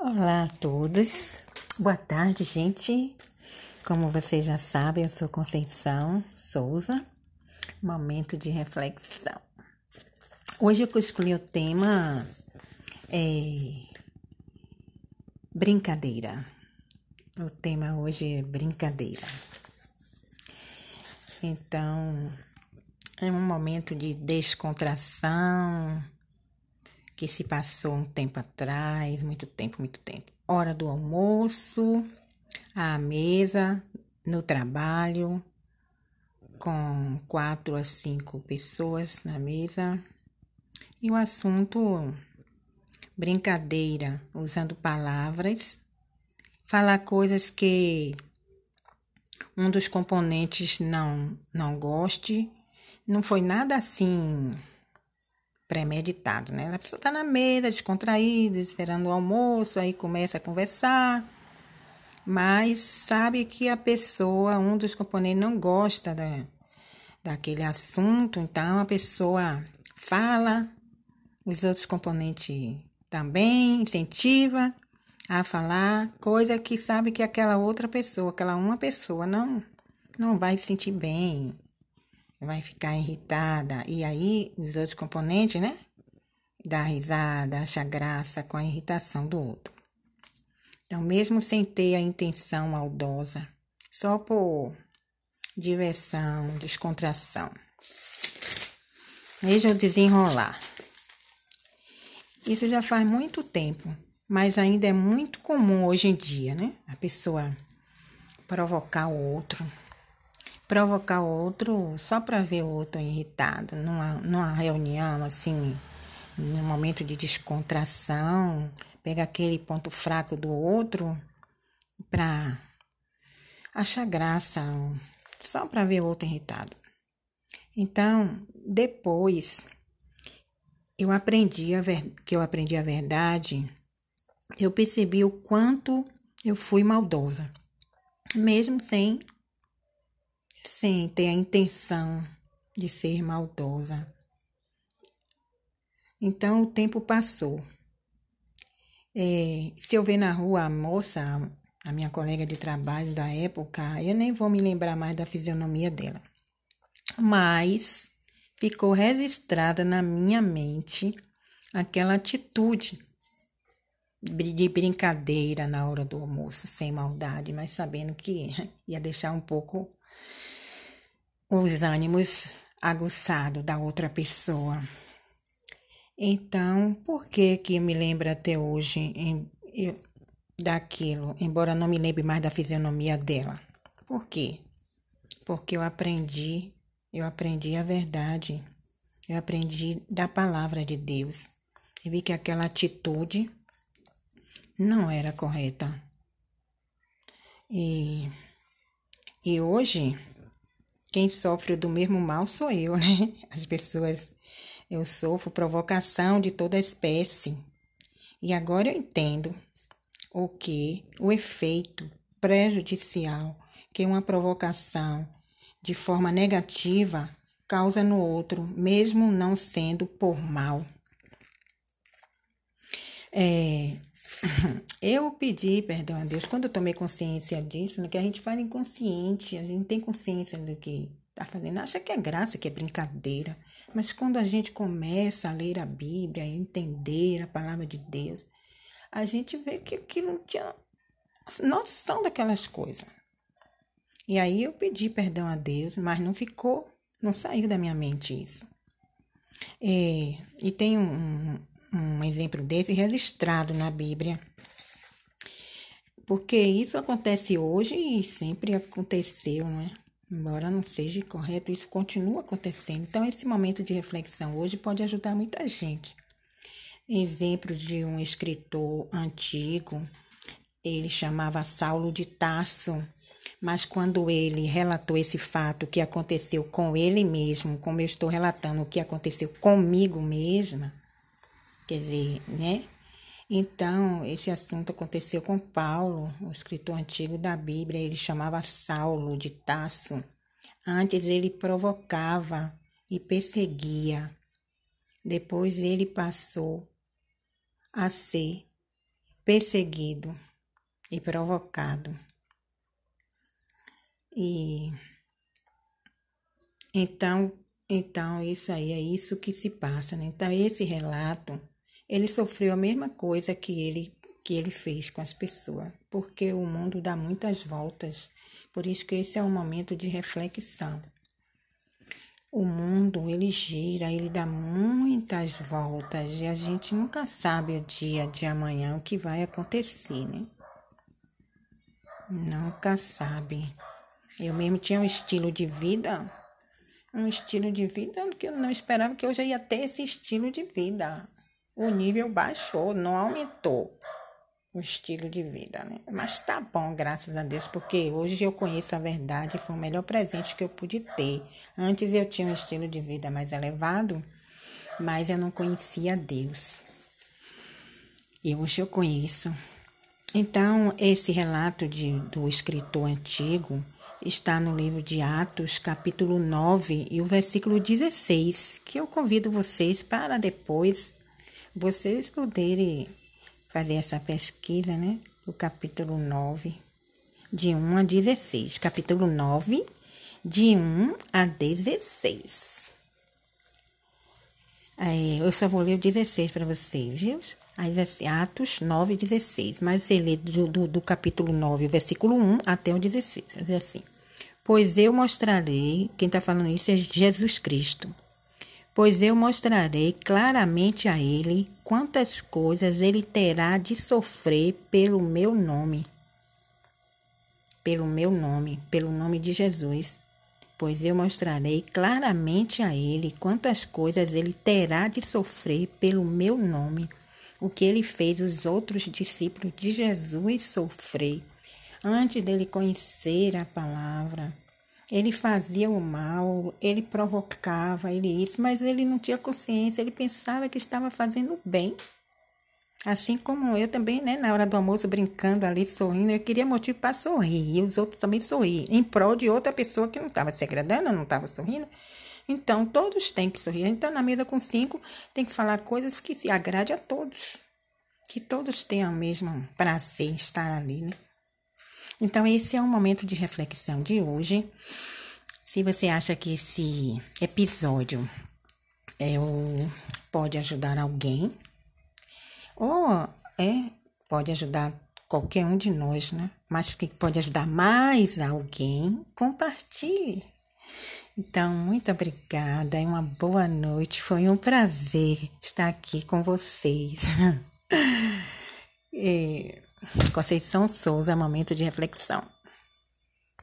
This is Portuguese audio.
Olá a todos, boa tarde, gente. Como vocês já sabem, eu sou Conceição Souza. Momento de reflexão. Hoje eu escolhi o tema é, brincadeira. O tema hoje é brincadeira. Então, é um momento de descontração que se passou um tempo atrás, muito tempo, muito tempo. Hora do almoço, à mesa, no trabalho, com quatro a cinco pessoas na mesa. E o assunto brincadeira, usando palavras, falar coisas que um dos componentes não não goste. Não foi nada assim premeditado, né? A pessoa tá na mesa, descontraída, esperando o almoço, aí começa a conversar, mas sabe que a pessoa, um dos componentes, não gosta da, daquele assunto, então a pessoa fala, os outros componentes também incentiva a falar, coisa que sabe que aquela outra pessoa, aquela uma pessoa não não vai se sentir bem, vai ficar irritada. E aí, os outros componentes, né? Dá risada, acha graça com a irritação do outro. Então, mesmo sem ter a intenção maldosa, só por diversão, descontração. Veja o desenrolar. Isso já faz muito tempo, mas ainda é muito comum hoje em dia, né? A pessoa provocar o outro provocar o outro só para ver o outro irritado, numa, numa reunião assim, num momento de descontração, pegar aquele ponto fraco do outro para achar graça, só para ver o outro irritado. Então, depois eu aprendi a ver, que eu aprendi a verdade, eu percebi o quanto eu fui maldosa, mesmo sem sem ter a intenção de ser maldosa. Então o tempo passou. É, se eu ver na rua a moça, a minha colega de trabalho da época, eu nem vou me lembrar mais da fisionomia dela. Mas ficou registrada na minha mente aquela atitude de brincadeira na hora do almoço, sem maldade, mas sabendo que ia deixar um pouco os ânimos aguçados da outra pessoa. Então, por que que me lembra até hoje em, eu, daquilo, embora não me lembre mais da fisionomia dela? Por quê? Porque eu aprendi, eu aprendi a verdade, eu aprendi da palavra de Deus. E vi que aquela atitude não era correta. E, e hoje quem sofre do mesmo mal sou eu, né? As pessoas, eu sofro provocação de toda espécie. E agora eu entendo o que o efeito prejudicial que uma provocação de forma negativa causa no outro, mesmo não sendo por mal. É, eu pedi perdão a Deus quando eu tomei consciência disso, né, que a gente faz inconsciente, a gente tem consciência do que está fazendo, acha que é graça, que é brincadeira. Mas quando a gente começa a ler a Bíblia, a entender a palavra de Deus, a gente vê que aquilo não tinha noção daquelas coisas. E aí eu pedi perdão a Deus, mas não ficou, não saiu da minha mente isso. É, e tem um, um exemplo desse registrado na Bíblia. Porque isso acontece hoje e sempre aconteceu, não é? Embora não seja correto, isso continua acontecendo. Então, esse momento de reflexão hoje pode ajudar muita gente. Exemplo de um escritor antigo, ele chamava Saulo de Tasso, mas quando ele relatou esse fato que aconteceu com ele mesmo, como eu estou relatando o que aconteceu comigo mesma, Quer dizer, né? Então, esse assunto aconteceu com Paulo, o escritor antigo da Bíblia, ele chamava Saulo de Tasso. Antes ele provocava e perseguia. Depois ele passou a ser perseguido e provocado. E então, então isso aí é isso que se passa, né? Então esse relato, ele sofreu a mesma coisa que ele que ele fez com as pessoas, porque o mundo dá muitas voltas. Por isso que esse é um momento de reflexão. O mundo, ele gira, ele dá muitas voltas e a gente nunca sabe o dia de amanhã o que vai acontecer, né? Nunca sabe. Eu mesmo tinha um estilo de vida, um estilo de vida que eu não esperava que eu já ia ter esse estilo de vida. O nível baixou, não aumentou o estilo de vida, né? Mas tá bom, graças a Deus, porque hoje eu conheço a verdade, foi o melhor presente que eu pude ter. Antes eu tinha um estilo de vida mais elevado, mas eu não conhecia Deus. E hoje eu conheço. Então, esse relato de, do escritor antigo está no livro de Atos, capítulo 9 e o versículo 16, que eu convido vocês para depois vocês poderem fazer essa pesquisa, né? O capítulo 9, de 1 a 16. Capítulo 9, de 1 a 16. Aí, eu só vou ler o 16 para vocês, viu? Aí Atos 9, 16. Mas você lê do, do, do capítulo 9, versículo 1 até o 16. Vai dizer assim: Pois eu mostrarei, quem está falando isso é Jesus Cristo pois eu mostrarei claramente a ele quantas coisas ele terá de sofrer pelo meu nome. Pelo meu nome, pelo nome de Jesus. Pois eu mostrarei claramente a ele quantas coisas ele terá de sofrer pelo meu nome. O que ele fez os outros discípulos de Jesus sofrer antes dele conhecer a palavra ele fazia o mal, ele provocava, ele isso, mas ele não tinha consciência, ele pensava que estava fazendo bem. Assim como eu também, né, na hora do almoço, brincando ali, sorrindo, eu queria motivo para sorrir, e os outros também sorrir, em prol de outra pessoa que não estava se agradando, não estava sorrindo. Então, todos têm que sorrir. Então, na mesa com cinco, tem que falar coisas que se agrade a todos. Que todos tenham o mesmo prazer em estar ali, né? Então, esse é o momento de reflexão de hoje. Se você acha que esse episódio é o, pode ajudar alguém, ou é, pode ajudar qualquer um de nós, né? Mas que pode ajudar mais alguém, compartilhe. Então, muito obrigada e uma boa noite. Foi um prazer estar aqui com vocês. e... Conceição Souza, momento de reflexão.